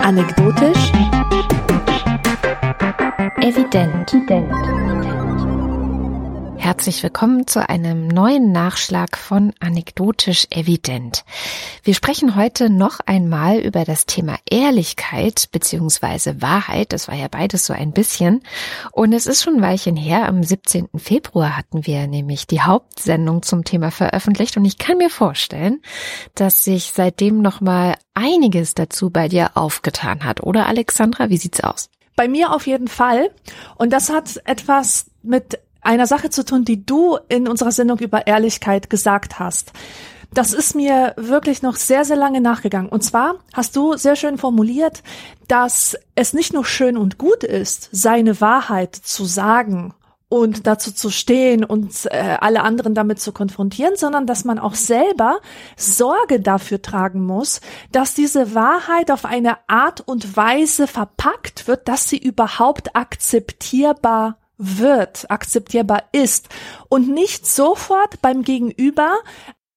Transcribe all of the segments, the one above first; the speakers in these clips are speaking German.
Anekdotisch. Evident. Herzlich willkommen zu einem neuen Nachschlag von Anekdotisch Evident. Wir sprechen heute noch einmal über das Thema Ehrlichkeit beziehungsweise Wahrheit. Das war ja beides so ein bisschen. Und es ist schon ein Weilchen her. Am 17. Februar hatten wir nämlich die Hauptsendung zum Thema veröffentlicht. Und ich kann mir vorstellen, dass sich seitdem noch mal einiges dazu bei dir aufgetan hat. Oder Alexandra, wie sieht's aus? Bei mir auf jeden Fall. Und das hat etwas mit einer Sache zu tun, die du in unserer Sendung über Ehrlichkeit gesagt hast. Das ist mir wirklich noch sehr, sehr lange nachgegangen. Und zwar hast du sehr schön formuliert, dass es nicht nur schön und gut ist, seine Wahrheit zu sagen und dazu zu stehen und äh, alle anderen damit zu konfrontieren, sondern dass man auch selber Sorge dafür tragen muss, dass diese Wahrheit auf eine Art und Weise verpackt wird, dass sie überhaupt akzeptierbar wird, akzeptierbar ist und nicht sofort beim Gegenüber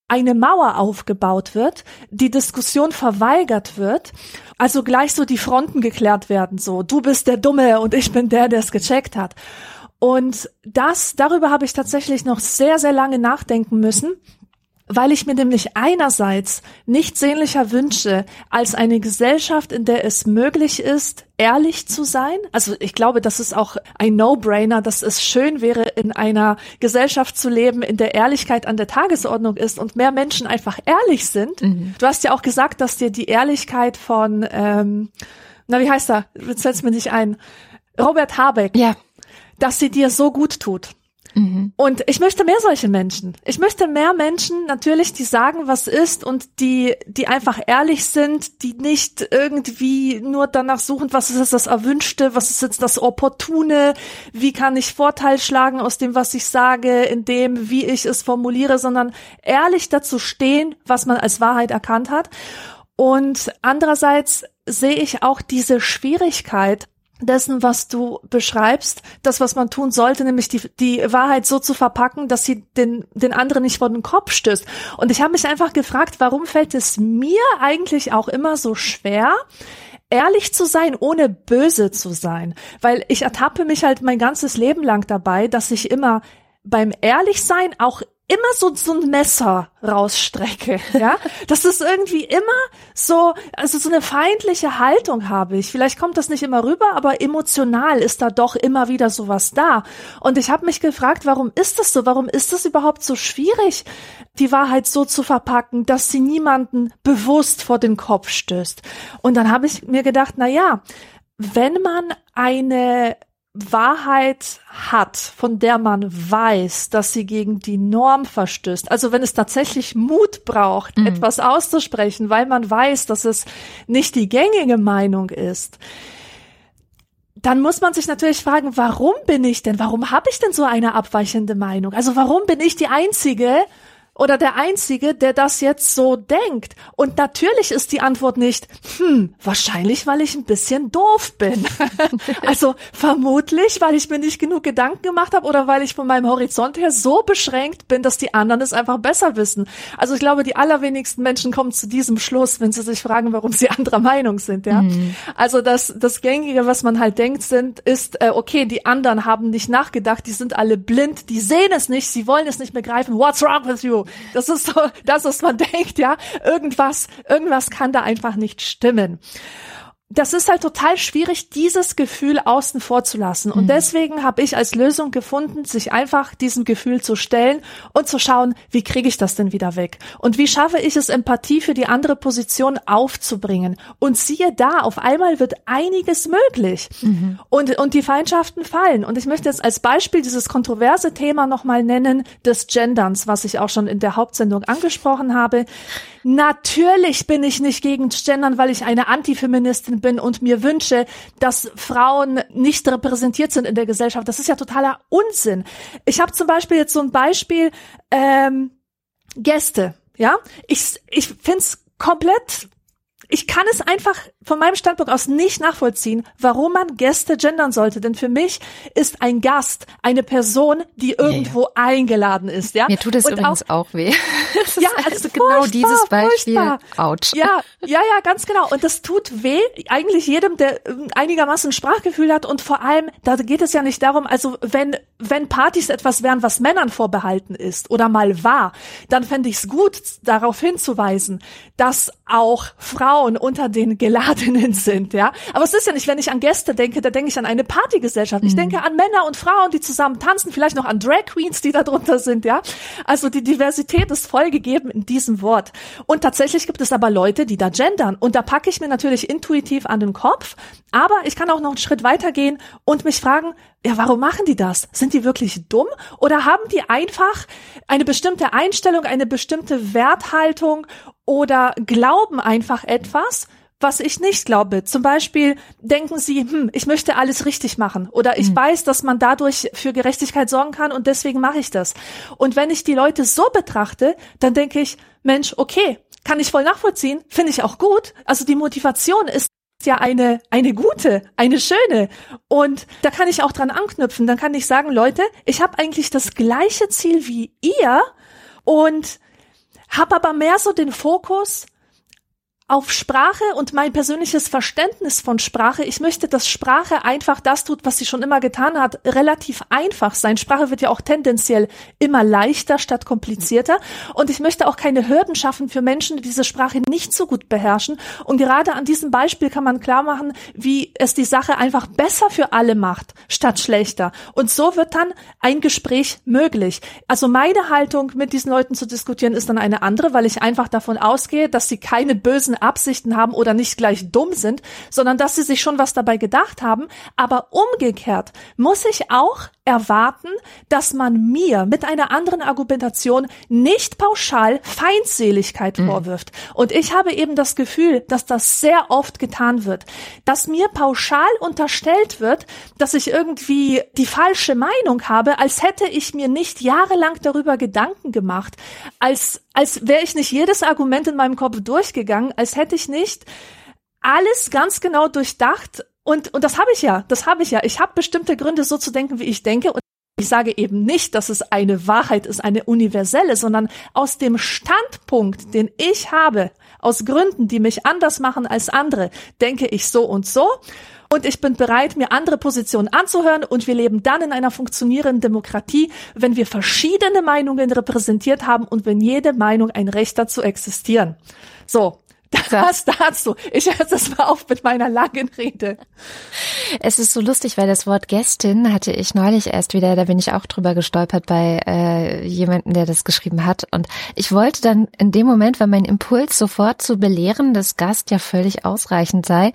eine Mauer aufgebaut wird, die Diskussion verweigert wird, also gleich so die Fronten geklärt werden, so du bist der Dumme und ich bin der, der es gecheckt hat. Und das, darüber habe ich tatsächlich noch sehr, sehr lange nachdenken müssen weil ich mir nämlich einerseits nichts sehnlicher wünsche als eine Gesellschaft, in der es möglich ist, ehrlich zu sein. Also ich glaube, das ist auch ein No-Brainer, dass es schön wäre, in einer Gesellschaft zu leben, in der Ehrlichkeit an der Tagesordnung ist und mehr Menschen einfach ehrlich sind. Mhm. Du hast ja auch gesagt, dass dir die Ehrlichkeit von, ähm, na wie heißt er? Jetzt fällt mir nicht ein. Robert Habeck. Ja. Dass sie dir so gut tut. Mhm. Und ich möchte mehr solche Menschen. Ich möchte mehr Menschen natürlich, die sagen, was ist und die, die einfach ehrlich sind, die nicht irgendwie nur danach suchen, was ist das Erwünschte, was ist jetzt das Opportune, wie kann ich Vorteil schlagen aus dem, was ich sage, in dem, wie ich es formuliere, sondern ehrlich dazu stehen, was man als Wahrheit erkannt hat. Und andererseits sehe ich auch diese Schwierigkeit, dessen, was du beschreibst, das, was man tun sollte, nämlich die, die Wahrheit so zu verpacken, dass sie den, den anderen nicht vor den Kopf stößt. Und ich habe mich einfach gefragt, warum fällt es mir eigentlich auch immer so schwer, ehrlich zu sein, ohne böse zu sein? Weil ich ertappe mich halt mein ganzes Leben lang dabei, dass ich immer beim Ehrlichsein auch immer so, so ein Messer rausstrecke, ja. Das ist irgendwie immer so, also so eine feindliche Haltung habe ich. Vielleicht kommt das nicht immer rüber, aber emotional ist da doch immer wieder sowas da. Und ich habe mich gefragt, warum ist das so? Warum ist es überhaupt so schwierig, die Wahrheit so zu verpacken, dass sie niemanden bewusst vor den Kopf stößt? Und dann habe ich mir gedacht, na ja, wenn man eine Wahrheit hat, von der man weiß, dass sie gegen die Norm verstößt, also wenn es tatsächlich Mut braucht, mhm. etwas auszusprechen, weil man weiß, dass es nicht die gängige Meinung ist, dann muss man sich natürlich fragen, warum bin ich denn, warum habe ich denn so eine abweichende Meinung? Also warum bin ich die Einzige, oder der Einzige, der das jetzt so denkt. Und natürlich ist die Antwort nicht, hm, wahrscheinlich, weil ich ein bisschen doof bin. also vermutlich, weil ich mir nicht genug Gedanken gemacht habe oder weil ich von meinem Horizont her so beschränkt bin, dass die anderen es einfach besser wissen. Also ich glaube, die allerwenigsten Menschen kommen zu diesem Schluss, wenn sie sich fragen, warum sie anderer Meinung sind, ja. Mhm. Also das, das Gängige, was man halt denkt, sind, ist, äh, okay, die anderen haben nicht nachgedacht, die sind alle blind, die sehen es nicht, sie wollen es nicht begreifen. What's wrong with you? Das ist so das, was man denkt, ja. Irgendwas, irgendwas kann da einfach nicht stimmen das ist halt total schwierig, dieses Gefühl außen vor zu lassen. Und mhm. deswegen habe ich als Lösung gefunden, sich einfach diesem Gefühl zu stellen und zu schauen, wie kriege ich das denn wieder weg? Und wie schaffe ich es, Empathie für die andere Position aufzubringen? Und siehe da, auf einmal wird einiges möglich. Mhm. Und, und die Feindschaften fallen. Und ich möchte jetzt als Beispiel dieses kontroverse Thema nochmal nennen, des Genderns, was ich auch schon in der Hauptsendung angesprochen habe. Natürlich bin ich nicht gegen Gendern, weil ich eine Antifeministin bin und mir wünsche, dass Frauen nicht repräsentiert sind in der Gesellschaft. Das ist ja totaler Unsinn. Ich habe zum Beispiel jetzt so ein Beispiel ähm, Gäste. Ja, ich ich find's komplett ich kann es einfach von meinem Standpunkt aus nicht nachvollziehen, warum man Gäste gendern sollte. Denn für mich ist ein Gast eine Person, die irgendwo ja, ja. eingeladen ist. Ja, mir tut es übrigens auch, auch weh. ja, also genau dieses Beispiel. Furchtbar. Ouch. Ja, ja, ja, ganz genau. Und das tut weh eigentlich jedem, der ähm, einigermaßen Sprachgefühl hat. Und vor allem, da geht es ja nicht darum, also wenn wenn Partys etwas wären, was Männern vorbehalten ist oder mal war, dann fände ich es gut, darauf hinzuweisen, dass auch Frauen unter den Geladenen sind, ja. Aber es ist ja nicht, wenn ich an Gäste denke, da denke ich an eine Partygesellschaft. Ich mhm. denke an Männer und Frauen, die zusammen tanzen, vielleicht noch an Drag Queens, die da drunter sind, ja. Also die Diversität ist voll gegeben in diesem Wort. Und tatsächlich gibt es aber Leute, die da gendern. Und da packe ich mir natürlich intuitiv an den Kopf. Aber ich kann auch noch einen Schritt weitergehen und mich fragen, ja, warum machen die das? Sind die wirklich dumm oder haben die einfach eine bestimmte Einstellung, eine bestimmte Werthaltung oder glauben einfach etwas, was ich nicht glaube. Zum Beispiel denken sie, hm, ich möchte alles richtig machen oder ich mhm. weiß, dass man dadurch für Gerechtigkeit sorgen kann und deswegen mache ich das. Und wenn ich die Leute so betrachte, dann denke ich, Mensch, okay, kann ich voll nachvollziehen, finde ich auch gut. Also die Motivation ist ja eine, eine gute, eine schöne. Und da kann ich auch dran anknüpfen. Dann kann ich sagen, Leute, ich habe eigentlich das gleiche Ziel wie ihr und habe aber mehr so den Fokus, auf Sprache und mein persönliches Verständnis von Sprache. Ich möchte, dass Sprache einfach das tut, was sie schon immer getan hat, relativ einfach sein. Sprache wird ja auch tendenziell immer leichter statt komplizierter. Und ich möchte auch keine Hürden schaffen für Menschen, die diese Sprache nicht so gut beherrschen. Und gerade an diesem Beispiel kann man klar machen, wie es die Sache einfach besser für alle macht, statt schlechter. Und so wird dann ein Gespräch möglich. Also meine Haltung, mit diesen Leuten zu diskutieren, ist dann eine andere, weil ich einfach davon ausgehe, dass sie keine bösen Absichten haben oder nicht gleich dumm sind, sondern dass sie sich schon was dabei gedacht haben. Aber umgekehrt muss ich auch erwarten, dass man mir mit einer anderen Argumentation nicht pauschal Feindseligkeit mhm. vorwirft. Und ich habe eben das Gefühl, dass das sehr oft getan wird, dass mir pauschal unterstellt wird, dass ich irgendwie die falsche Meinung habe, als hätte ich mir nicht jahrelang darüber Gedanken gemacht, als, als wäre ich nicht jedes Argument in meinem Kopf durchgegangen, als hätte ich nicht alles ganz genau durchdacht und, und das habe ich ja, das habe ich ja. Ich habe bestimmte Gründe, so zu denken, wie ich denke. Und ich sage eben nicht, dass es eine Wahrheit ist, eine universelle, sondern aus dem Standpunkt, den ich habe, aus Gründen, die mich anders machen als andere, denke ich so und so. Und ich bin bereit, mir andere Positionen anzuhören. Und wir leben dann in einer funktionierenden Demokratie, wenn wir verschiedene Meinungen repräsentiert haben und wenn jede Meinung ein Recht dazu existieren. So, das dazu. Ich höre das mal auf mit meiner langen Rede. Es ist so lustig, weil das Wort Gästin hatte ich neulich erst wieder, da bin ich auch drüber gestolpert bei äh, jemandem, der das geschrieben hat. Und ich wollte dann in dem Moment, weil mein Impuls sofort zu belehren, dass Gast ja völlig ausreichend sei,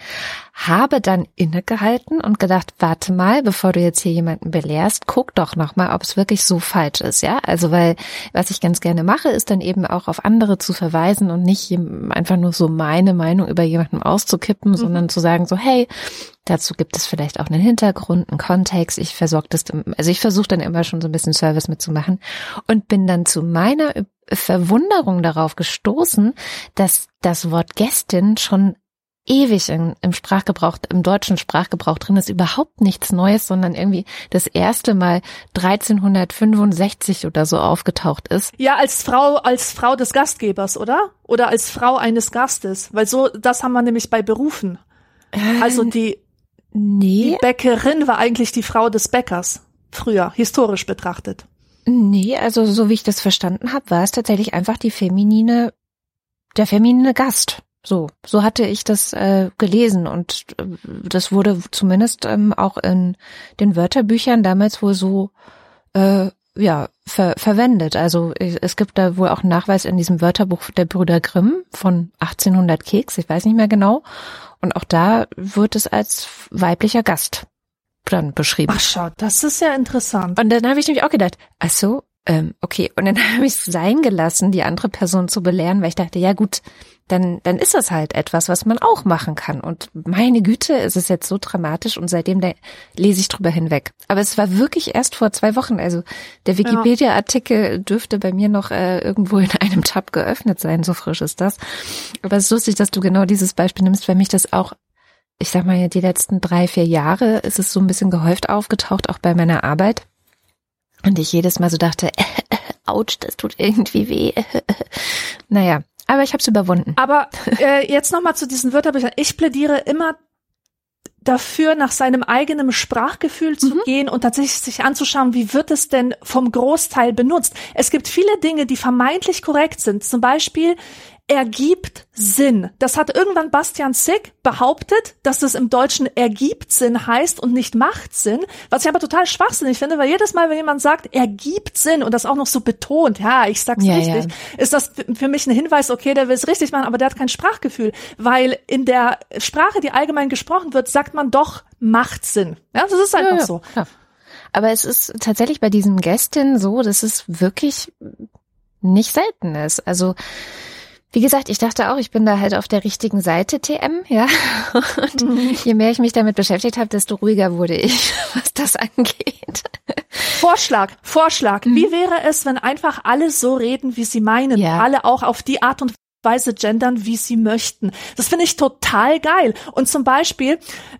habe dann innegehalten und gedacht, warte mal, bevor du jetzt hier jemanden belehrst, guck doch nochmal, ob es wirklich so falsch ist, ja? Also weil, was ich ganz gerne mache, ist dann eben auch auf andere zu verweisen und nicht einfach nur so meine Meinung über jemanden auszukippen, mhm. sondern zu sagen so, hey, Dazu gibt es vielleicht auch einen Hintergrund, einen Kontext. Ich versorge das, also ich versuche dann immer schon so ein bisschen Service mitzumachen und bin dann zu meiner Verwunderung darauf gestoßen, dass das Wort Gästin schon ewig in, im Sprachgebrauch, im deutschen Sprachgebrauch drin ist, überhaupt nichts Neues, sondern irgendwie das erste Mal 1365 oder so aufgetaucht ist. Ja, als Frau, als Frau des Gastgebers, oder? Oder als Frau eines Gastes, weil so, das haben wir nämlich bei Berufen. Also die, nee. die Bäckerin war eigentlich die Frau des Bäckers, früher, historisch betrachtet. Nee, also so wie ich das verstanden habe, war es tatsächlich einfach die feminine, der feminine Gast. So, so hatte ich das äh, gelesen und äh, das wurde zumindest ähm, auch in den Wörterbüchern damals wohl so äh, ja ver verwendet. Also es gibt da wohl auch einen Nachweis in diesem Wörterbuch der Brüder Grimm von 1800 Keks, ich weiß nicht mehr genau. Und auch da wird es als weiblicher Gast dann beschrieben. Ach schau, das ist ja interessant. Und dann habe ich nämlich auch gedacht, ach so, ähm, okay. Und dann habe ich es sein gelassen, die andere Person zu belehren, weil ich dachte, ja gut, dann, dann ist das halt etwas, was man auch machen kann. Und meine Güte, es ist jetzt so dramatisch und seitdem da lese ich drüber hinweg. Aber es war wirklich erst vor zwei Wochen. Also der Wikipedia-Artikel dürfte bei mir noch äh, irgendwo in einem Tab geöffnet sein, so frisch ist das. Aber es ist lustig, dass du genau dieses Beispiel nimmst, weil mich das auch ich sag mal, die letzten drei, vier Jahre ist es so ein bisschen gehäuft aufgetaucht, auch bei meiner Arbeit. Und ich jedes Mal so dachte, äh, äh, ouch, das tut irgendwie weh. naja, aber ich habe es überwunden. Aber äh, jetzt nochmal zu diesen Wörterbüchern. Ich plädiere immer dafür, nach seinem eigenen Sprachgefühl zu mhm. gehen und tatsächlich sich anzuschauen, wie wird es denn vom Großteil benutzt. Es gibt viele Dinge, die vermeintlich korrekt sind. Zum Beispiel ergibt Sinn. Das hat irgendwann Bastian Sick behauptet, dass das im Deutschen ergibt Sinn heißt und nicht macht Sinn, was ich aber total schwachsinnig finde, weil jedes Mal, wenn jemand sagt, ergibt Sinn und das auch noch so betont, ja, ich sag's ja, richtig, ja. ist das für mich ein Hinweis, okay, der will es richtig machen, aber der hat kein Sprachgefühl, weil in der Sprache, die allgemein gesprochen wird, sagt man doch, macht Sinn. Ja, das ist einfach ja, so. Aber es ist tatsächlich bei diesem Gästin so, dass es wirklich nicht selten ist. Also wie gesagt, ich dachte auch, ich bin da halt auf der richtigen Seite TM, ja. Und mhm. je mehr ich mich damit beschäftigt habe, desto ruhiger wurde ich, was das angeht. Vorschlag, Vorschlag. Mhm. Wie wäre es, wenn einfach alle so reden, wie sie meinen? Ja. Alle auch auf die Art und Weise gendern, wie sie möchten. Das finde ich total geil. Und zum Beispiel,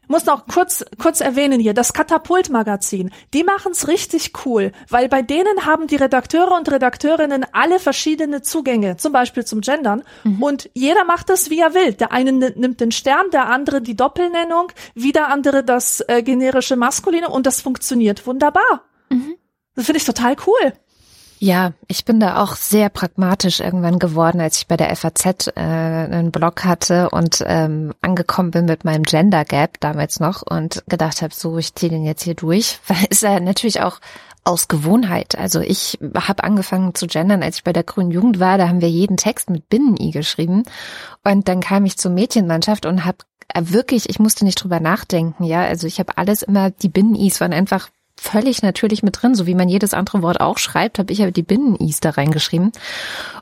muss noch kurz, kurz erwähnen hier, das Katapult-Magazin, die machen es richtig cool, weil bei denen haben die Redakteure und Redakteurinnen alle verschiedene Zugänge, zum Beispiel zum Gendern. Mhm. Und jeder macht es, wie er will. Der eine nimmt den Stern, der andere die Doppelnennung, wieder andere das äh, generische Maskuline und das funktioniert wunderbar. Mhm. Das finde ich total cool. Ja, ich bin da auch sehr pragmatisch irgendwann geworden, als ich bei der FAZ äh, einen Blog hatte und ähm, angekommen bin mit meinem Gender Gap damals noch und gedacht habe, so, ich ziehe den jetzt hier durch, weil es ja natürlich auch aus Gewohnheit. Also ich habe angefangen zu gendern, als ich bei der Grünen Jugend war, da haben wir jeden Text mit Binnen-I geschrieben. Und dann kam ich zur Mädchenmannschaft und habe wirklich, ich musste nicht drüber nachdenken, ja, also ich habe alles immer, die Binnen-Is waren einfach völlig natürlich mit drin, so wie man jedes andere Wort auch schreibt, habe ich ja die Binnen-Is da reingeschrieben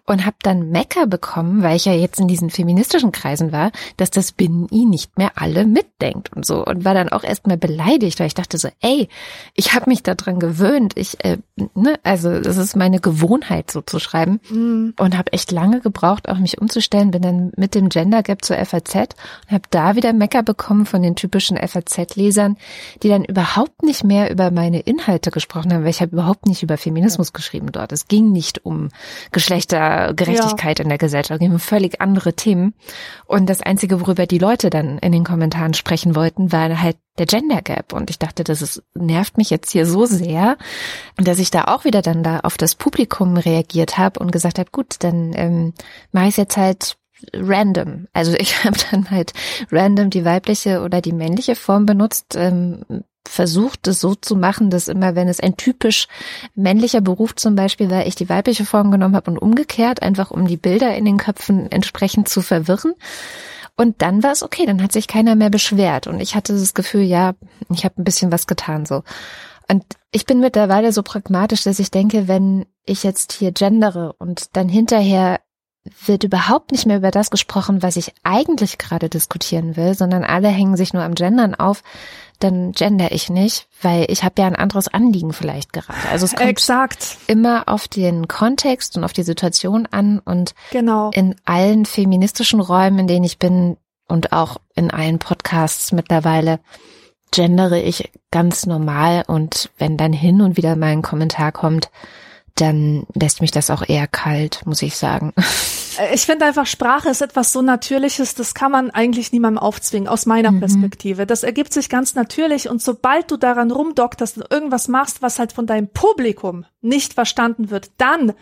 und habe dann Mecker bekommen, weil ich ja jetzt in diesen feministischen Kreisen war, dass das Binnen-I nicht mehr alle mitdenkt und so und war dann auch erstmal beleidigt, weil ich dachte so, ey, ich habe mich daran gewöhnt, ich, äh, ne, also das ist meine Gewohnheit so zu schreiben mhm. und habe echt lange gebraucht, auch mich umzustellen, bin dann mit dem Gender Gap zur FAZ und habe da wieder Mecker bekommen von den typischen FAZ-Lesern, die dann überhaupt nicht mehr über meine Inhalte gesprochen haben, weil ich habe überhaupt nicht über Feminismus geschrieben dort. Es ging nicht um Geschlechtergerechtigkeit ja. in der Gesellschaft, um völlig andere Themen. Und das Einzige, worüber die Leute dann in den Kommentaren sprechen wollten, war halt der Gender Gap. Und ich dachte, das ist, nervt mich jetzt hier so sehr, dass ich da auch wieder dann da auf das Publikum reagiert habe und gesagt habe, gut, dann ähm, mache ich jetzt halt random. Also ich habe dann halt random die weibliche oder die männliche Form benutzt, ähm, versucht es so zu machen, dass immer, wenn es ein typisch männlicher Beruf zum Beispiel war, ich die weibliche Form genommen habe und umgekehrt, einfach um die Bilder in den Köpfen entsprechend zu verwirren. Und dann war es okay, dann hat sich keiner mehr beschwert und ich hatte das Gefühl, ja, ich habe ein bisschen was getan so. Und ich bin mittlerweile so pragmatisch, dass ich denke, wenn ich jetzt hier gendere und dann hinterher wird überhaupt nicht mehr über das gesprochen, was ich eigentlich gerade diskutieren will, sondern alle hängen sich nur am Gendern auf, dann gender ich nicht, weil ich habe ja ein anderes Anliegen vielleicht gerade. Also es kommt Exakt. immer auf den Kontext und auf die Situation an und genau. in allen feministischen Räumen, in denen ich bin und auch in allen Podcasts mittlerweile gendere ich ganz normal und wenn dann hin und wieder mal ein Kommentar kommt, dann lässt mich das auch eher kalt, muss ich sagen. Äh, ich finde einfach, Sprache ist etwas so Natürliches, das kann man eigentlich niemandem aufzwingen, aus meiner mhm. Perspektive. Das ergibt sich ganz natürlich und sobald du daran rumdokterst und irgendwas machst, was halt von deinem Publikum nicht verstanden wird, dann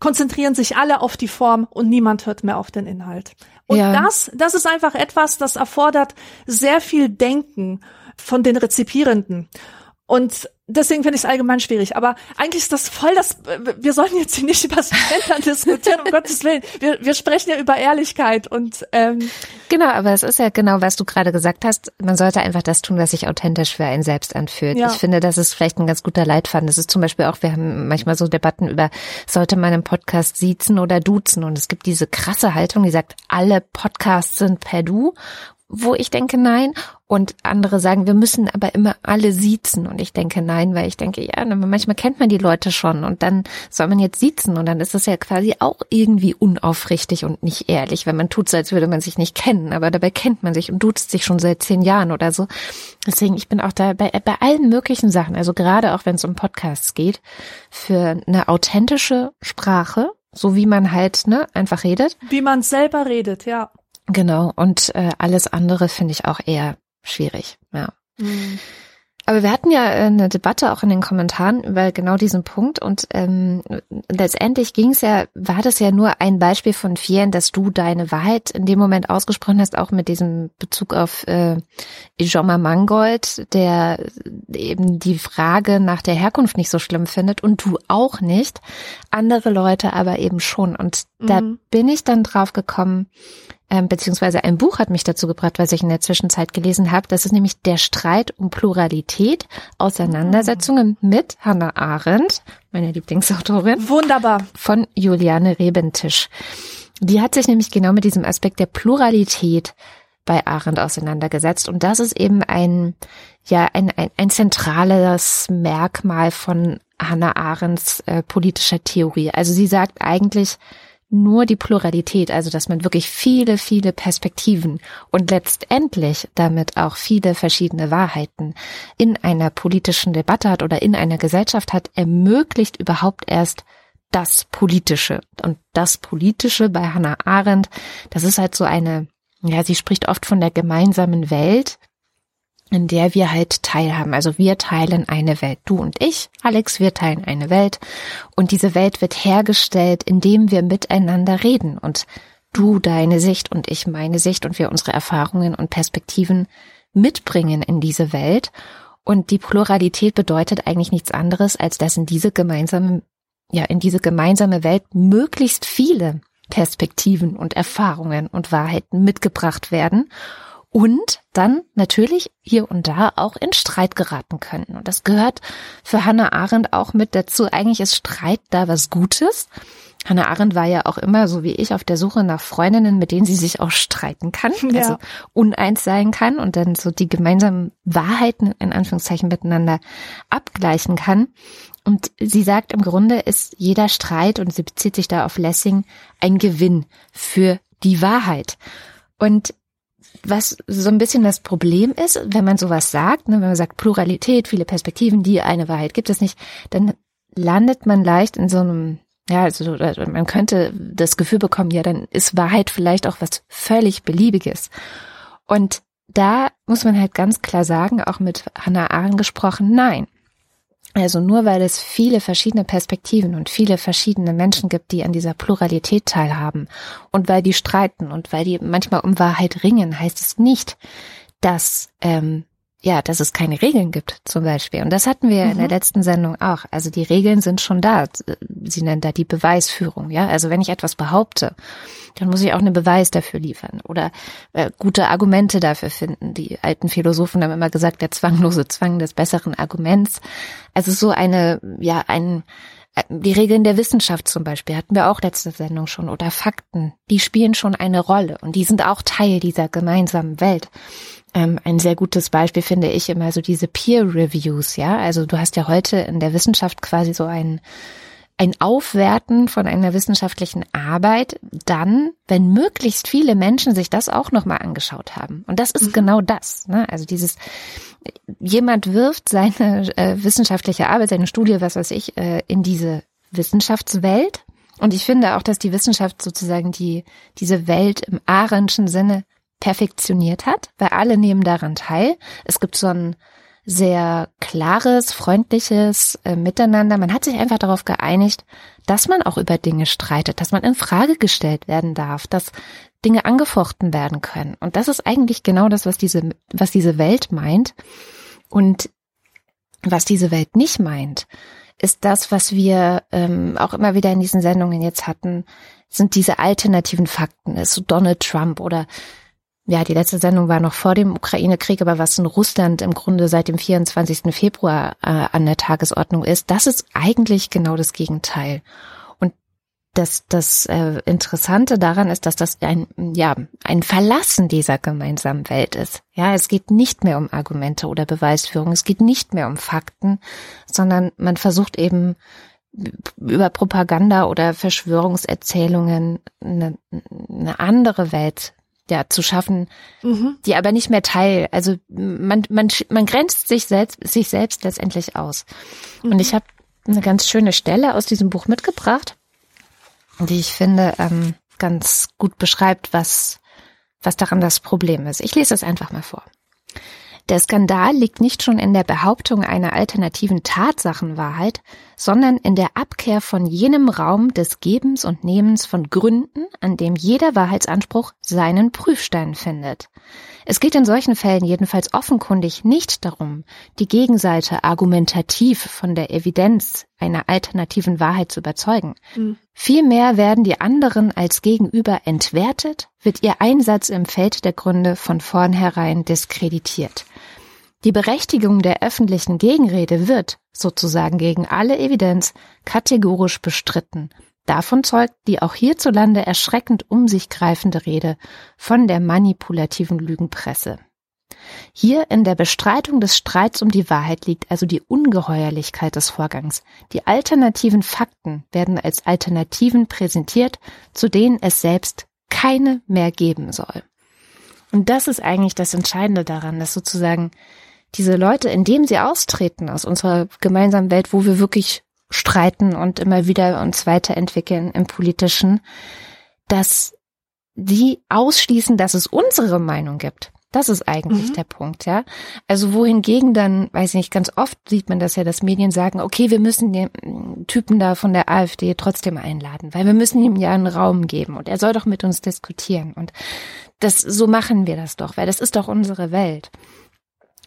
konzentrieren sich alle auf die Form und niemand hört mehr auf den Inhalt. Und ja. das, das ist einfach etwas, das erfordert sehr viel Denken von den Rezipierenden. Und deswegen finde ich es allgemein schwierig. Aber eigentlich ist das voll das, wir sollen jetzt hier nicht über das Gendern diskutieren, um Gottes Willen. Wir, wir sprechen ja über Ehrlichkeit und ähm, Genau, aber es ist ja genau, was du gerade gesagt hast. Man sollte einfach das tun, was sich authentisch für einen selbst anfühlt. Ja. Ich finde, das ist vielleicht ein ganz guter Leitfaden. Das ist zum Beispiel auch, wir haben manchmal so Debatten über, sollte man im Podcast siezen oder duzen? Und es gibt diese krasse Haltung, die sagt, alle Podcasts sind per Du wo ich denke nein. Und andere sagen, wir müssen aber immer alle siezen. Und ich denke nein, weil ich denke, ja, manchmal kennt man die Leute schon und dann soll man jetzt siezen. Und dann ist das ja quasi auch irgendwie unaufrichtig und nicht ehrlich, wenn man tut, als würde man sich nicht kennen. Aber dabei kennt man sich und duzt sich schon seit zehn Jahren oder so. Deswegen, ich bin auch da bei, bei allen möglichen Sachen, also gerade auch wenn es um Podcasts geht, für eine authentische Sprache, so wie man halt ne, einfach redet. Wie man selber redet, ja. Genau, und äh, alles andere finde ich auch eher schwierig, ja. Mhm. Aber wir hatten ja äh, eine Debatte auch in den Kommentaren über genau diesen Punkt und ähm, letztendlich ging es ja, war das ja nur ein Beispiel von vielen, dass du deine Wahrheit in dem Moment ausgesprochen hast, auch mit diesem Bezug auf äh, Ijoma Mangold, der eben die Frage nach der Herkunft nicht so schlimm findet und du auch nicht, andere Leute aber eben schon. Und mhm. da bin ich dann drauf gekommen, ähm, beziehungsweise ein Buch hat mich dazu gebracht, was ich in der Zwischenzeit gelesen habe. Das ist nämlich Der Streit um Pluralität, Auseinandersetzungen mit Hannah Arendt, meine Lieblingsautorin. Wunderbar. Von Juliane Rebentisch. Die hat sich nämlich genau mit diesem Aspekt der Pluralität bei Arendt auseinandergesetzt. Und das ist eben ein, ja, ein, ein, ein zentrales Merkmal von Hannah Arendts äh, politischer Theorie. Also sie sagt eigentlich, nur die Pluralität, also dass man wirklich viele, viele Perspektiven und letztendlich damit auch viele verschiedene Wahrheiten in einer politischen Debatte hat oder in einer Gesellschaft hat, ermöglicht überhaupt erst das Politische. Und das Politische bei Hannah Arendt, das ist halt so eine, ja, sie spricht oft von der gemeinsamen Welt, in der wir halt teilhaben. Also wir teilen eine Welt. Du und ich, Alex, wir teilen eine Welt. Und diese Welt wird hergestellt, indem wir miteinander reden. Und du deine Sicht und ich meine Sicht und wir unsere Erfahrungen und Perspektiven mitbringen in diese Welt. Und die Pluralität bedeutet eigentlich nichts anderes, als dass in diese gemeinsame, ja, in diese gemeinsame Welt möglichst viele Perspektiven und Erfahrungen und Wahrheiten mitgebracht werden und dann natürlich hier und da auch in Streit geraten können. Und das gehört für Hannah Arendt auch mit dazu. Eigentlich ist Streit da was Gutes. Hannah Arendt war ja auch immer, so wie ich, auf der Suche nach Freundinnen, mit denen sie sich auch streiten kann, ja. also uneins sein kann und dann so die gemeinsamen Wahrheiten in Anführungszeichen miteinander abgleichen kann. Und sie sagt, im Grunde ist jeder Streit, und sie bezieht sich da auf Lessing, ein Gewinn für die Wahrheit. Und was so ein bisschen das Problem ist, wenn man sowas sagt, ne, wenn man sagt Pluralität, viele Perspektiven, die eine Wahrheit gibt es nicht, dann landet man leicht in so einem, ja, also man könnte das Gefühl bekommen, ja, dann ist Wahrheit vielleicht auch was völlig Beliebiges. Und da muss man halt ganz klar sagen, auch mit Hannah Arendt gesprochen, nein. Also nur weil es viele verschiedene Perspektiven und viele verschiedene Menschen gibt, die an dieser Pluralität teilhaben und weil die streiten und weil die manchmal um Wahrheit ringen, heißt es nicht, dass ähm, ja, dass es keine Regeln gibt, zum Beispiel. Und das hatten wir mhm. in der mhm. letzten Sendung auch. Also die Regeln sind schon da. Sie nennen da die Beweisführung, ja. Also wenn ich etwas behaupte, dann muss ich auch einen Beweis dafür liefern oder äh, gute Argumente dafür finden. Die alten Philosophen haben immer gesagt, der zwanglose Zwang des besseren Arguments. Also so eine, ja, ein, die Regeln der Wissenschaft zum Beispiel hatten wir auch letzte Sendung schon oder Fakten, die spielen schon eine Rolle und die sind auch Teil dieser gemeinsamen Welt. Ähm, ein sehr gutes Beispiel finde ich immer so diese Peer Reviews, ja. Also du hast ja heute in der Wissenschaft quasi so ein ein Aufwerten von einer wissenschaftlichen Arbeit, dann, wenn möglichst viele Menschen sich das auch nochmal angeschaut haben. Und das ist mhm. genau das. Ne? Also dieses, jemand wirft seine äh, wissenschaftliche Arbeit, seine Studie, was weiß ich, äh, in diese Wissenschaftswelt. Und ich finde auch, dass die Wissenschaft sozusagen die, diese Welt im Arendtschen Sinne perfektioniert hat, weil alle nehmen daran teil. Es gibt so ein sehr klares, freundliches äh, Miteinander. Man hat sich einfach darauf geeinigt, dass man auch über Dinge streitet, dass man in Frage gestellt werden darf, dass Dinge angefochten werden können. Und das ist eigentlich genau das, was diese, was diese Welt meint. Und Was diese Welt nicht meint, ist das, was wir ähm, auch immer wieder in diesen Sendungen jetzt hatten, sind diese alternativen Fakten. Ist so Donald Trump oder ja, die letzte Sendung war noch vor dem Ukraine-Krieg, aber was in Russland im Grunde seit dem 24. Februar äh, an der Tagesordnung ist, das ist eigentlich genau das Gegenteil. Das, das äh, Interessante daran ist, dass das ein, ja, ein Verlassen dieser gemeinsamen Welt ist. Ja, es geht nicht mehr um Argumente oder Beweisführung, es geht nicht mehr um Fakten, sondern man versucht eben über Propaganda oder Verschwörungserzählungen eine, eine andere Welt ja, zu schaffen, mhm. die aber nicht mehr Teil, also man, man, man grenzt sich selbst, sich selbst letztendlich aus. Mhm. Und ich habe eine ganz schöne Stelle aus diesem Buch mitgebracht, die ich finde ähm, ganz gut beschreibt, was, was daran das Problem ist. Ich lese es einfach mal vor. Der Skandal liegt nicht schon in der Behauptung einer alternativen Tatsachenwahrheit, sondern in der Abkehr von jenem Raum des Gebens und Nehmens von Gründen, an dem jeder Wahrheitsanspruch seinen Prüfstein findet. Es geht in solchen Fällen jedenfalls offenkundig nicht darum, die Gegenseite argumentativ von der Evidenz einer alternativen Wahrheit zu überzeugen. Mhm. Vielmehr werden die anderen als Gegenüber entwertet, wird ihr Einsatz im Feld der Gründe von vornherein diskreditiert. Die Berechtigung der öffentlichen Gegenrede wird, sozusagen gegen alle Evidenz, kategorisch bestritten. Davon zeugt die auch hierzulande erschreckend um sich greifende Rede von der manipulativen Lügenpresse. Hier in der Bestreitung des Streits um die Wahrheit liegt also die Ungeheuerlichkeit des Vorgangs. Die alternativen Fakten werden als Alternativen präsentiert, zu denen es selbst keine mehr geben soll. Und das ist eigentlich das Entscheidende daran, dass sozusagen diese Leute, indem sie austreten aus unserer gemeinsamen Welt, wo wir wirklich streiten und immer wieder uns weiterentwickeln im politischen, dass die ausschließen, dass es unsere Meinung gibt. Das ist eigentlich mhm. der Punkt, ja. Also wohingegen dann, weiß ich nicht, ganz oft sieht man das ja, dass Medien sagen, okay, wir müssen den Typen da von der AfD trotzdem einladen, weil wir müssen ihm ja einen Raum geben und er soll doch mit uns diskutieren. Und das, so machen wir das doch, weil das ist doch unsere Welt.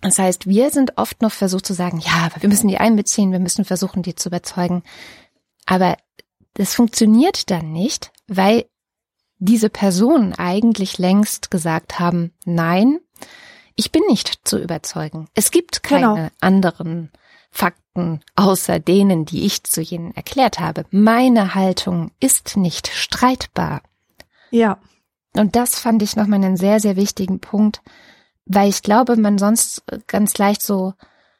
Das heißt, wir sind oft noch versucht zu sagen, ja, aber wir müssen die einbeziehen, wir müssen versuchen, die zu überzeugen. Aber das funktioniert dann nicht, weil diese Personen eigentlich längst gesagt haben, nein, ich bin nicht zu überzeugen. Es gibt keine genau. anderen Fakten außer denen, die ich zu jenen erklärt habe. Meine Haltung ist nicht streitbar. Ja. Und das fand ich nochmal einen sehr, sehr wichtigen Punkt, weil ich glaube, man sonst ganz leicht so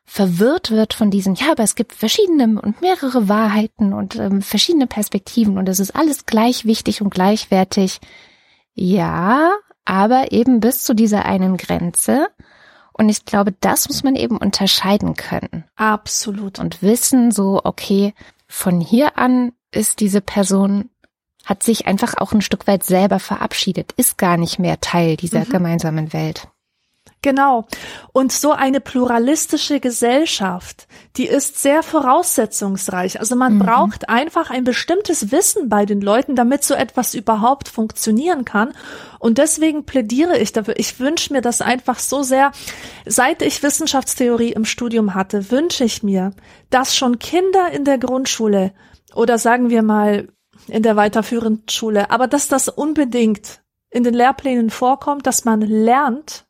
verwirrt wird von diesen, ja, aber es gibt verschiedene und mehrere Wahrheiten und ähm, verschiedene Perspektiven und es ist alles gleich wichtig und gleichwertig. Ja, aber eben bis zu dieser einen Grenze. Und ich glaube, das muss man eben unterscheiden können. Absolut. Und wissen so, okay, von hier an ist diese Person, hat sich einfach auch ein Stück weit selber verabschiedet, ist gar nicht mehr Teil dieser mhm. gemeinsamen Welt. Genau. Und so eine pluralistische Gesellschaft, die ist sehr voraussetzungsreich. Also man mhm. braucht einfach ein bestimmtes Wissen bei den Leuten, damit so etwas überhaupt funktionieren kann. Und deswegen plädiere ich dafür. Ich wünsche mir das einfach so sehr. Seit ich Wissenschaftstheorie im Studium hatte, wünsche ich mir, dass schon Kinder in der Grundschule oder sagen wir mal in der weiterführenden Schule, aber dass das unbedingt in den Lehrplänen vorkommt, dass man lernt,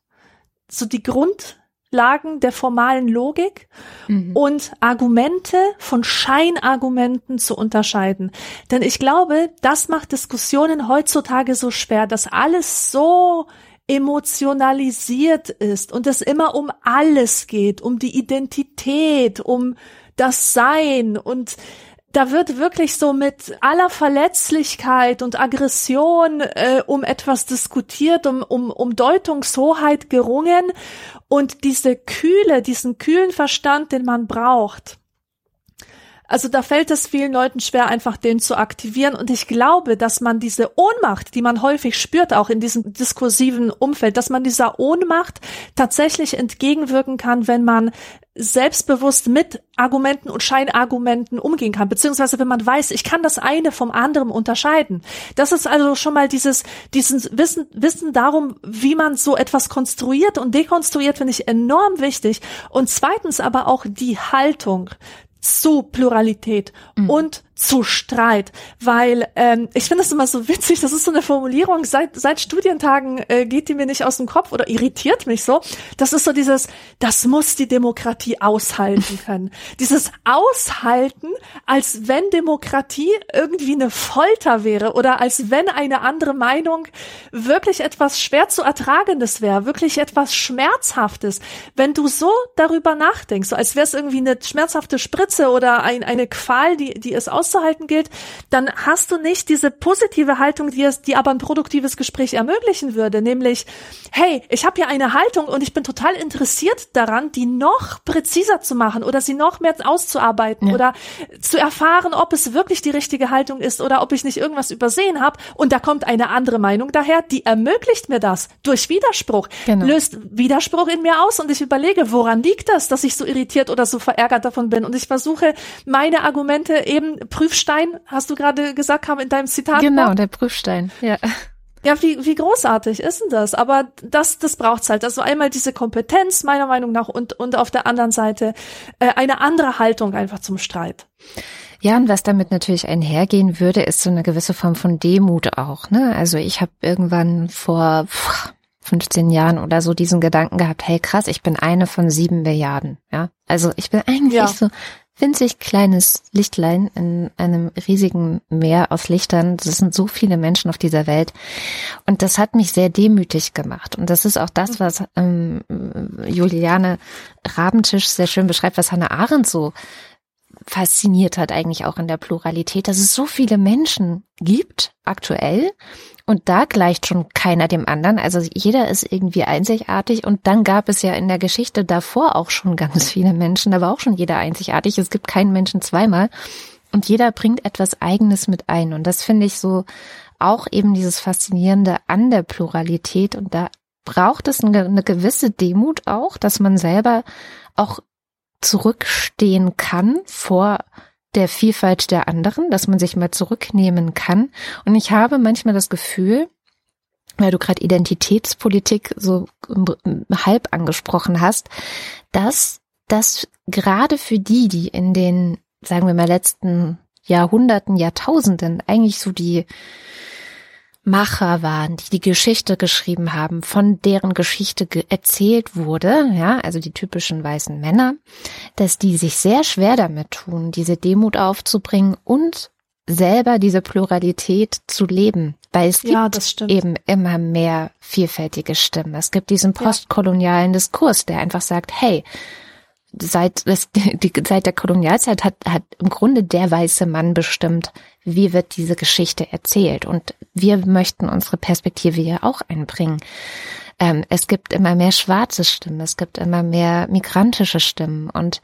so die Grundlagen der formalen Logik mhm. und Argumente von Scheinargumenten zu unterscheiden. Denn ich glaube, das macht Diskussionen heutzutage so schwer, dass alles so emotionalisiert ist und es immer um alles geht, um die Identität, um das Sein und da wird wirklich so mit aller Verletzlichkeit und Aggression äh, um etwas diskutiert, um, um, um Deutungshoheit gerungen. Und diese Kühle, diesen kühlen Verstand, den man braucht, Also da fällt es vielen Leuten schwer, einfach den zu aktivieren. Und ich glaube, dass man diese Ohnmacht, die man häufig spürt, auch in diesem diskursiven Umfeld, dass man dieser Ohnmacht tatsächlich entgegenwirken kann, wenn man selbstbewusst mit Argumenten und Scheinargumenten umgehen kann, beziehungsweise wenn man weiß, ich kann das eine vom anderen unterscheiden. Das ist also schon mal dieses, dieses Wissen, Wissen darum, wie man so etwas konstruiert und dekonstruiert, finde ich enorm wichtig. Und zweitens aber auch die Haltung zu Pluralität mhm. und zu Streit, weil ähm, ich finde das immer so witzig, das ist so eine Formulierung, seit, seit Studientagen äh, geht die mir nicht aus dem Kopf oder irritiert mich so. Das ist so dieses, das muss die Demokratie aushalten können. dieses Aushalten, als wenn Demokratie irgendwie eine Folter wäre oder als wenn eine andere Meinung wirklich etwas schwer zu ertragendes wäre, wirklich etwas Schmerzhaftes. Wenn du so darüber nachdenkst, so als wäre es irgendwie eine schmerzhafte Spritze oder ein, eine Qual, die, die es aus auszuhalten gilt, dann hast du nicht diese positive Haltung, die es, die aber ein produktives Gespräch ermöglichen würde, nämlich, hey, ich habe ja eine Haltung und ich bin total interessiert daran, die noch präziser zu machen oder sie noch mehr auszuarbeiten ja. oder zu erfahren, ob es wirklich die richtige Haltung ist oder ob ich nicht irgendwas übersehen habe und da kommt eine andere Meinung daher, die ermöglicht mir das durch Widerspruch, genau. löst Widerspruch in mir aus und ich überlege, woran liegt das, dass ich so irritiert oder so verärgert davon bin und ich versuche meine Argumente eben Prüfstein, hast du gerade gesagt, kam in deinem Zitat. Genau, der Prüfstein, ja. Ja, wie, wie großartig ist denn das? Aber das, das braucht's halt. Also einmal diese Kompetenz, meiner Meinung nach, und, und auf der anderen Seite äh, eine andere Haltung einfach zum Streit. Ja, und was damit natürlich einhergehen würde, ist so eine gewisse Form von Demut auch. Ne? Also ich habe irgendwann vor 15 Jahren oder so diesen Gedanken gehabt, hey krass, ich bin eine von sieben Milliarden. Ja, also ich bin eigentlich ja. so winzig kleines Lichtlein in einem riesigen Meer aus Lichtern. Das sind so viele Menschen auf dieser Welt. Und das hat mich sehr demütig gemacht. Und das ist auch das, was ähm, Juliane Rabentisch sehr schön beschreibt, was Hannah Arendt so fasziniert hat eigentlich auch in der Pluralität, dass es so viele Menschen gibt aktuell und da gleicht schon keiner dem anderen. Also jeder ist irgendwie einzigartig. Und dann gab es ja in der Geschichte davor auch schon ganz viele Menschen. Da war auch schon jeder einzigartig. Es gibt keinen Menschen zweimal. Und jeder bringt etwas Eigenes mit ein. Und das finde ich so auch eben dieses Faszinierende an der Pluralität. Und da braucht es eine, gewisse Demut auch, dass man selber auch zurückstehen kann vor der Vielfalt der anderen, dass man sich mal zurücknehmen kann. Und ich habe manchmal das Gefühl, weil du gerade Identitätspolitik so halb angesprochen hast, dass das gerade für die, die in den, sagen wir mal, letzten Jahrhunderten, Jahrtausenden eigentlich so die Macher waren, die die Geschichte geschrieben haben, von deren Geschichte erzählt wurde, ja, also die typischen weißen Männer, dass die sich sehr schwer damit tun, diese Demut aufzubringen und selber diese Pluralität zu leben, weil es gibt ja, eben immer mehr vielfältige Stimmen. Es gibt diesen postkolonialen Diskurs, der einfach sagt, hey, seit, das, die, seit der Kolonialzeit hat, hat im Grunde der weiße Mann bestimmt, wie wird diese Geschichte erzählt. Und wir möchten unsere Perspektive ja auch einbringen. Ähm, es gibt immer mehr schwarze Stimmen, es gibt immer mehr migrantische Stimmen. Und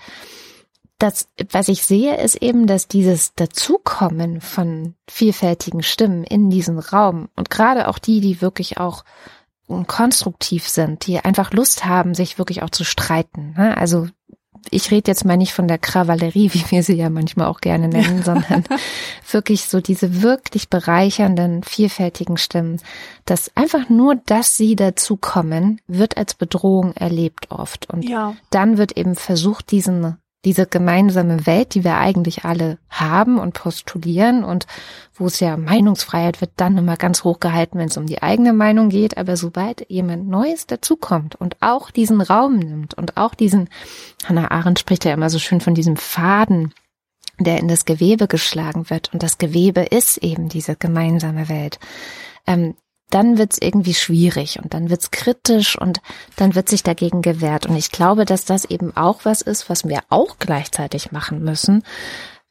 das, was ich sehe, ist eben, dass dieses Dazukommen von vielfältigen Stimmen in diesen Raum und gerade auch die, die wirklich auch konstruktiv sind, die einfach Lust haben, sich wirklich auch zu streiten. Ne? Also ich rede jetzt mal nicht von der Krawallerie, wie wir sie ja manchmal auch gerne nennen, sondern wirklich so diese wirklich bereichernden, vielfältigen Stimmen, dass einfach nur, dass sie dazukommen, wird als Bedrohung erlebt oft. Und ja. dann wird eben versucht, diesen diese gemeinsame Welt, die wir eigentlich alle haben und postulieren und wo es ja Meinungsfreiheit wird dann immer ganz hoch gehalten, wenn es um die eigene Meinung geht. Aber sobald jemand Neues dazukommt und auch diesen Raum nimmt und auch diesen, Hannah Arendt spricht ja immer so schön von diesem Faden, der in das Gewebe geschlagen wird. Und das Gewebe ist eben diese gemeinsame Welt. Ähm, dann wird's irgendwie schwierig und dann wird's kritisch und dann wird sich dagegen gewehrt. Und ich glaube, dass das eben auch was ist, was wir auch gleichzeitig machen müssen,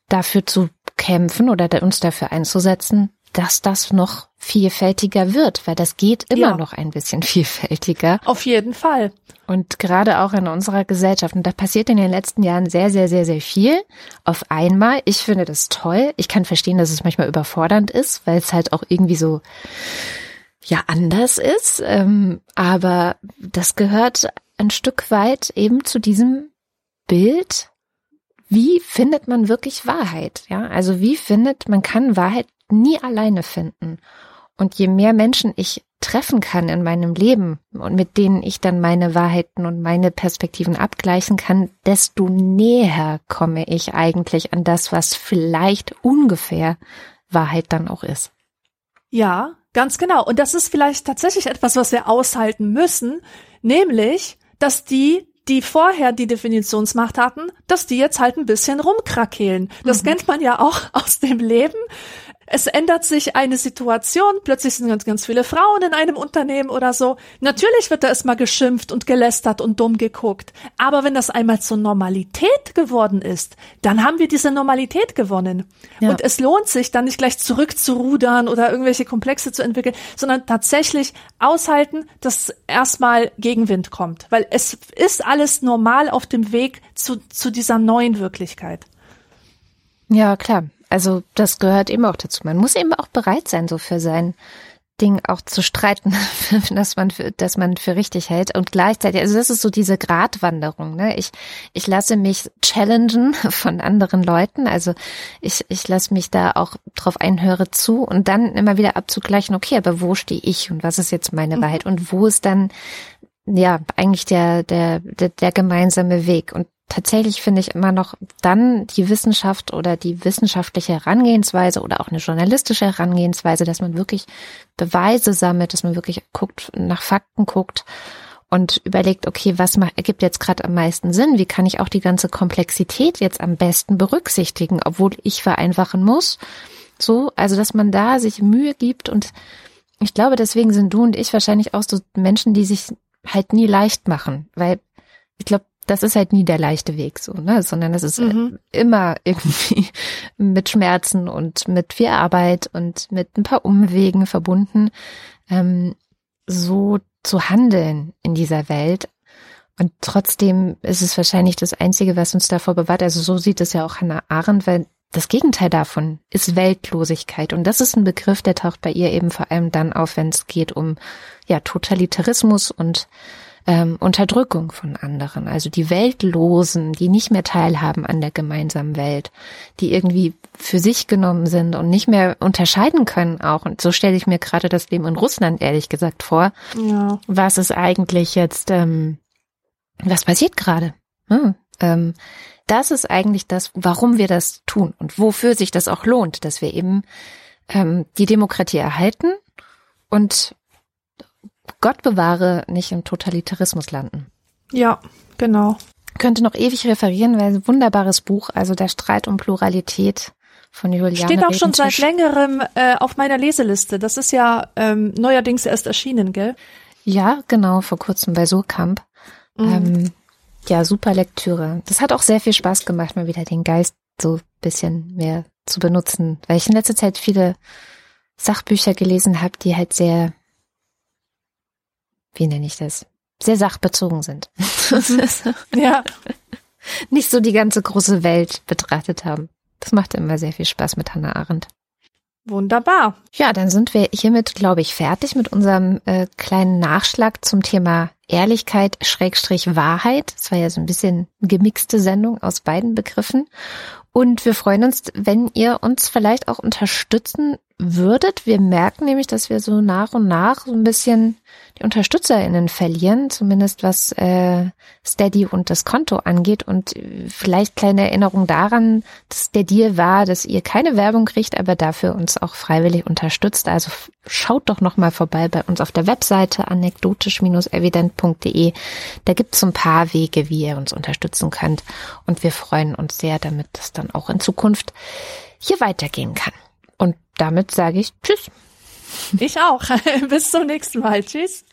dafür zu kämpfen oder uns dafür einzusetzen, dass das noch vielfältiger wird, weil das geht immer Ja. noch ein bisschen vielfältiger. Auf jeden Fall. Und gerade auch in unserer Gesellschaft. Und da passiert in den letzten Jahren sehr, sehr, sehr, sehr viel auf einmal. Ich finde das toll. Ich kann verstehen, dass es manchmal überfordernd ist, weil es halt auch irgendwie so, ja, anders ist. Ähm, aber das gehört ein Stück weit eben zu diesem Bild. Wie findet man wirklich Wahrheit? Ja, also wie findet, man kann Wahrheit nie alleine finden. Und je mehr Menschen ich treffen kann in meinem Leben und mit denen ich dann meine Wahrheiten und meine Perspektiven abgleichen kann, desto näher komme ich eigentlich an das, was vielleicht ungefähr Wahrheit dann auch ist. Ja, ganz genau. Und das ist vielleicht tatsächlich etwas, was wir aushalten müssen, nämlich, dass die, die vorher die Definitionsmacht hatten, dass die jetzt halt ein bisschen rumkrakehlen. Das kennt man ja auch aus dem Leben. Es ändert sich eine Situation, plötzlich sind ganz, ganz viele Frauen in einem Unternehmen oder so. Natürlich wird da erstmal geschimpft und gelästert und dumm geguckt. Aber wenn das einmal zur Normalität geworden ist, dann haben wir diese Normalität gewonnen. Ja. Und es lohnt sich dann nicht gleich zurückzurudern oder irgendwelche Komplexe zu entwickeln, sondern tatsächlich aushalten, dass erstmal Gegenwind kommt. Weil es ist alles normal auf dem Weg zu, zu dieser neuen Wirklichkeit. Ja, klar. Also das gehört eben auch dazu. Man muss eben auch bereit sein, so für sein Ding auch zu streiten, dass man für, dass man für richtig hält und gleichzeitig, also das ist so diese Gratwanderung. Ne? Ich ich lasse mich challengen von anderen Leuten, also ich ich lasse mich da auch drauf einhöre zu und dann immer wieder abzugleichen. Okay, aber wo stehe ich und was ist jetzt meine Wahrheit und wo ist dann ja eigentlich der der der, der gemeinsame Weg und tatsächlich finde ich immer noch dann die Wissenschaft oder die wissenschaftliche Herangehensweise oder auch eine journalistische Herangehensweise, dass man wirklich Beweise sammelt, dass man wirklich guckt, nach Fakten guckt und überlegt, okay, was ergibt jetzt gerade am meisten Sinn? Wie kann ich auch die ganze Komplexität jetzt am besten berücksichtigen, obwohl ich vereinfachen muss? So, also dass man da sich Mühe gibt und ich glaube, deswegen sind du und ich wahrscheinlich auch so Menschen, die sich halt nie leicht machen, weil ich glaube, das ist halt nie der leichte Weg so, ne? Sondern es ist Mhm. immer irgendwie mit Schmerzen und mit viel Arbeit und mit ein paar Umwegen verbunden, ähm, so zu handeln in dieser Welt. Und trotzdem ist es wahrscheinlich das Einzige, was uns davor bewahrt. Also so sieht es ja auch Hannah Arendt, weil das Gegenteil davon ist Weltlosigkeit. Und das ist ein Begriff, der taucht bei ihr eben vor allem dann auf, wenn es geht um ja Totalitarismus und ähm, Unterdrückung von anderen. Also die Weltlosen, die nicht mehr teilhaben an der gemeinsamen Welt, die irgendwie für sich genommen sind und nicht mehr unterscheiden können auch. Und so stelle ich mir gerade das Leben in Russland ehrlich gesagt vor. Ja. Was ist eigentlich jetzt, ähm, was passiert gerade? Hm, ähm, das ist eigentlich das, warum wir das tun und wofür sich das auch lohnt, dass wir eben ähm, die Demokratie erhalten und Gott bewahre nicht im Totalitarismus landen. Ja, genau. Könnte noch ewig referieren, weil ein wunderbares Buch, also der Streit um Pluralität von Juliane Steht auch schon seit längerem äh, auf meiner Leseliste. Das ist ja ähm, neuerdings erst erschienen, gell? Ja, genau, vor kurzem bei Surkamp. Mhm. Ähm, ja, super Lektüre. Das hat auch sehr viel Spaß gemacht, mal wieder den Geist so ein bisschen mehr zu benutzen, weil ich in letzter Zeit viele Sachbücher gelesen habe, die halt sehr, wie nenne ich das, sehr sachbezogen sind. Ja. nicht so die ganze große Welt betrachtet haben. Das macht immer sehr viel Spaß mit Hannah Arendt. Wunderbar. Ja, dann sind wir hiermit, glaube ich, fertig mit unserem äh, kleinen Nachschlag zum Thema Ehrlichkeit, Schrägstrich Wahrheit. Das war ja so ein bisschen gemixte Sendung aus beiden Begriffen. Und wir freuen uns, wenn ihr uns vielleicht auch unterstützen würdet. Wir merken nämlich, dass wir so nach und nach so ein bisschen die UnterstützerInnen verlieren, zumindest was äh, Steady und das Konto angeht. Und äh, vielleicht kleine Erinnerung daran, dass der Deal war, dass ihr keine Werbung kriegt, aber dafür uns auch freiwillig unterstützt. Also schaut doch noch mal vorbei bei uns auf der Webseite anekdotisch-evident.de. Da gibt's ein paar Wege, wie ihr uns unterstützen könnt. Und wir freuen uns sehr, damit das dann auch in Zukunft hier weitergehen kann. Und damit sage ich Tschüss. Ich auch. Bis zum nächsten Mal. Tschüss.